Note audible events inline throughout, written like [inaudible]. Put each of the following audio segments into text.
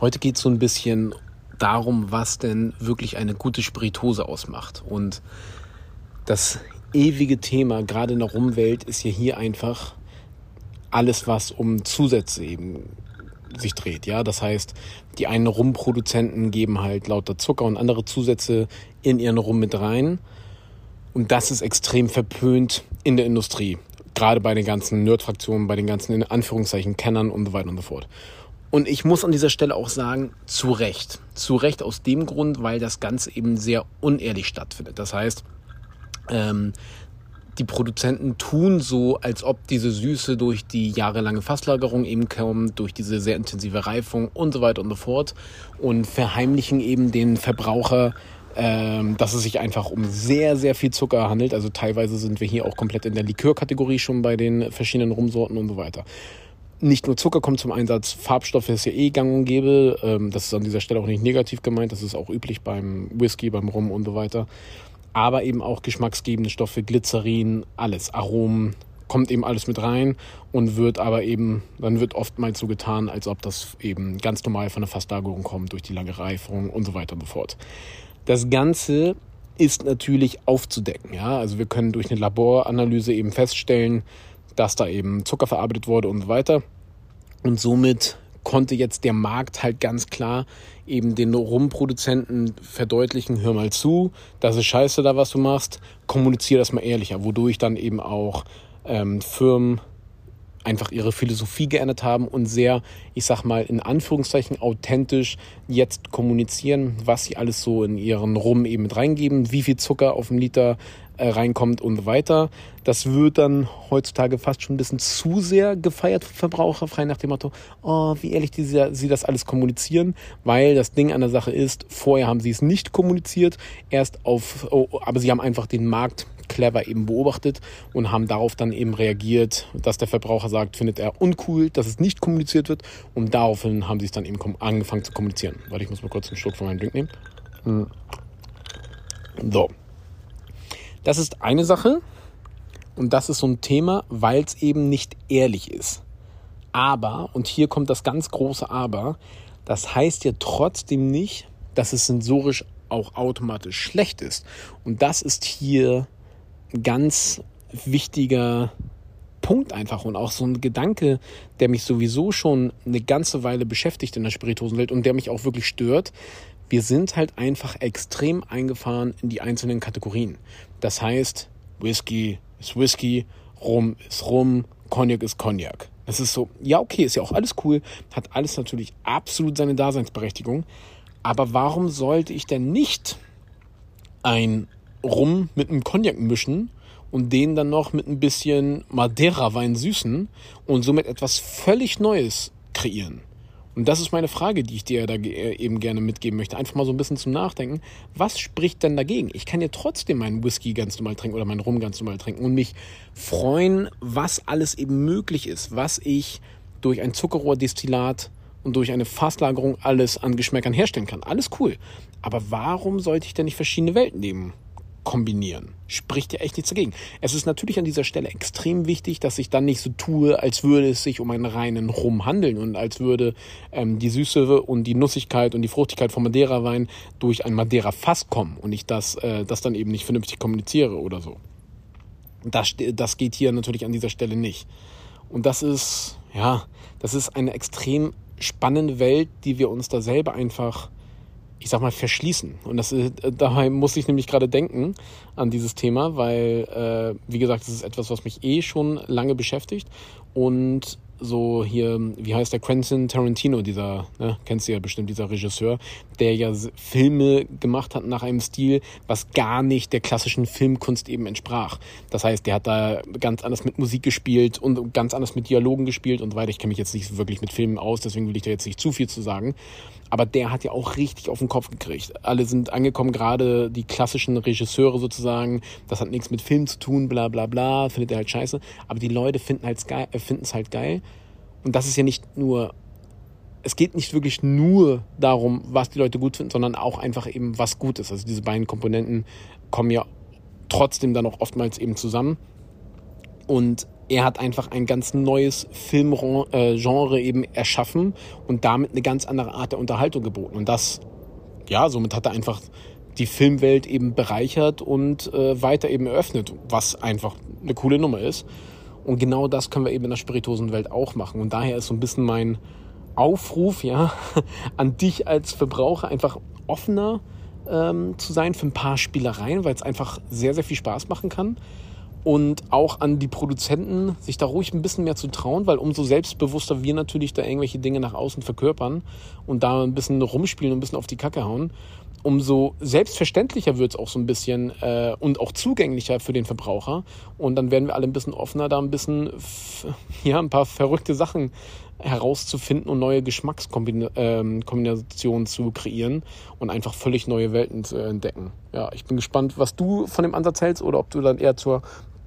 Heute geht es so ein bisschen darum, was denn wirklich eine gute Spirituose ausmacht. Und das ewige Thema, gerade in der Rumwelt, ist ja hier einfach alles, was um Zusätze eben sich dreht. Ja, das heißt, die einen Rumproduzenten geben halt lauter Zucker und andere Zusätze in ihren Rum mit rein. Und das ist extrem verpönt in der Industrie. Gerade bei den ganzen Nerd-Fraktionen, bei den ganzen in Anführungszeichen Kennern und so weiter und so fort. Und ich muss an dieser Stelle auch sagen, zu Recht. Zu Recht aus dem Grund, weil das Ganze eben sehr unehrlich stattfindet. Das heißt, ähm, die Produzenten tun so, als ob diese Süße durch die jahrelange Fasslagerung eben kommt, durch diese sehr intensive Reifung und so weiter und so fort und verheimlichen eben den Verbraucher, ähm, dass es sich einfach um sehr, sehr viel Zucker handelt. Also teilweise sind wir hier auch komplett in der Likörkategorie schon bei den verschiedenen Rumsorten und so weiter. Nicht nur Zucker kommt zum Einsatz, Farbstoffe ist ja eh gang und gäbe. Ähm, das ist an dieser Stelle auch nicht negativ gemeint, das ist auch üblich beim Whisky, beim Rum und so weiter aber eben auch geschmacksgebende Stoffe, Glycerin, alles, Aromen, kommt eben alles mit rein und wird aber eben, dann wird oftmals so getan, als ob das eben ganz normal von der Fasslagerung kommt, durch die lange Reifung und so weiter und so fort. Das Ganze ist natürlich aufzudecken, ja, also wir können durch eine Laboranalyse eben feststellen, dass da eben Zucker verarbeitet wurde und so weiter. Und somit konnte jetzt der Markt halt ganz klar eben den Rumproduzenten verdeutlichen, hör mal zu, das ist scheiße da, was du machst, kommuniziere das mal ehrlicher, wodurch dann eben auch ähm, Firmen einfach ihre Philosophie geändert haben und sehr, ich sag mal, in Anführungszeichen authentisch jetzt kommunizieren, was sie alles so in ihren Rum eben mit reingeben, wie viel Zucker auf dem Liter äh, reinkommt und so weiter. Das wird dann heutzutage fast schon ein bisschen zu sehr gefeiert Verbraucher, frei nach dem Motto, oh, wie ehrlich die, sie das alles kommunizieren, weil das Ding an der Sache ist, vorher haben sie es nicht kommuniziert, erst auf, oh, aber sie haben einfach den Markt clever eben beobachtet und haben darauf dann eben reagiert, dass der Verbraucher sagt, findet er uncool, dass es nicht kommuniziert wird und daraufhin haben sie es dann eben angefangen zu kommunizieren. Weil ich muss mal kurz einen Schluck von meinem Drink nehmen. Hm. So, das ist eine Sache und das ist so ein Thema, weil es eben nicht ehrlich ist. Aber, und hier kommt das ganz große Aber, das heißt ja trotzdem nicht, dass es sensorisch auch automatisch schlecht ist. Und das ist hier ganz wichtiger Punkt einfach und auch so ein Gedanke, der mich sowieso schon eine ganze Weile beschäftigt in der Spirituosenwelt und der mich auch wirklich stört, wir sind halt einfach extrem eingefahren in die einzelnen Kategorien. Das heißt, Whisky ist Whisky, Rum ist Rum, Cognac ist Cognac. Das ist so, ja, okay, ist ja auch alles cool, hat alles natürlich absolut seine Daseinsberechtigung. Aber warum sollte ich denn nicht ein Rum mit einem Cognac mischen und den dann noch mit ein bisschen Madeira-Wein süßen und somit etwas völlig Neues kreieren? Und das ist meine Frage, die ich dir da äh, eben gerne mitgeben möchte. Einfach mal so ein bisschen zum Nachdenken. Was spricht denn dagegen? Ich kann ja trotzdem meinen Whisky ganz normal trinken oder meinen Rum ganz normal trinken und mich freuen, was alles eben möglich ist, was ich durch ein Zuckerrohrdestillat und durch eine Fasslagerung alles an Geschmäckern herstellen kann. Alles cool. Aber warum sollte ich denn nicht verschiedene Welten nehmen? Kombinieren. Spricht ja echt nichts dagegen. Es ist natürlich an dieser Stelle extrem wichtig, dass ich dann nicht so tue, als würde es sich um einen reinen Rum handeln und als würde ähm, die Süße und die Nussigkeit und die Fruchtigkeit vom Madeira-Wein durch ein Madeira-Fass kommen und ich das, äh, das dann eben nicht vernünftig kommuniziere oder so. Das, das geht hier natürlich an dieser Stelle nicht. Und das ist, ja, das ist eine extrem spannende Welt, die wir uns da selber einfach ich sag mal, verschließen. Und das, äh, daheim muss ich nämlich gerade denken an dieses Thema, weil, äh, wie gesagt, das ist etwas, was mich eh schon lange beschäftigt. Und so hier, wie heißt der Quentin Tarantino, dieser, ne, kennst du ja bestimmt, dieser Regisseur, der ja Filme gemacht hat nach einem Stil, was gar nicht der klassischen Filmkunst eben entsprach. Das heißt, der hat da ganz anders mit Musik gespielt und ganz anders mit Dialogen gespielt und so weiter. Ich kenne mich jetzt nicht wirklich mit Filmen aus, deswegen will ich da jetzt nicht zu viel zu sagen. Aber der hat ja auch richtig auf den Kopf gekriegt. Alle sind angekommen, gerade die klassischen Regisseure sozusagen. Das hat nichts mit Film zu tun, bla bla bla, findet er halt scheiße. Aber die Leute finden halt geil, äh, finden es halt geil. Und das ist ja nicht nur, es geht nicht wirklich nur darum, was die Leute gut finden, sondern auch einfach eben, was gut ist. Also diese beiden Komponenten kommen ja trotzdem dann auch oftmals eben zusammen. Und er hat einfach ein ganz neues Filmgenre eben erschaffen und damit eine ganz andere Art der Unterhaltung geboten. Und das, ja, somit hat er einfach die Filmwelt eben bereichert und äh, weiter eben eröffnet, was einfach eine coole Nummer ist. Und genau das können wir eben in der Spirituosenwelt auch machen. Und daher ist so ein bisschen mein Aufruf, ja, [laughs] an dich als Verbraucher einfach offener ähm, zu sein für ein paar Spielereien, weil es einfach sehr, sehr viel Spaß machen kann und auch an die Produzenten, sich da ruhig ein bisschen mehr zu trauen, weil umso selbstbewusster wir natürlich da irgendwelche Dinge nach außen verkörpern und da ein bisschen rumspielen und ein bisschen auf die Kacke hauen, umso selbstverständlicher wird es auch so ein bisschen äh, und auch zugänglicher für den Verbraucher. Und dann werden wir alle ein bisschen offener, da ein bisschen, ja, ein paar verrückte Sachen herauszufinden und neue Geschmackskombinationen zu kreieren und einfach völlig neue Welten zu entdecken. Ja, ich bin gespannt, was du von dem Ansatz hältst oder ob du dann eher zur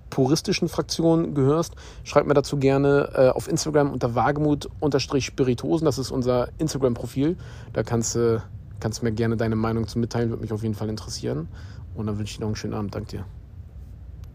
puristischen Fraktion gehörst. Schreib mir dazu gerne äh, auf Instagram unter wagemut-spiritosen. Das ist unser Instagram-Profil. Da kannst du kannst mir gerne deine Meinung zu mitteilen, würde mich auf jeden Fall interessieren. Und dann wünsche ich dir noch einen schönen Abend. Danke dir.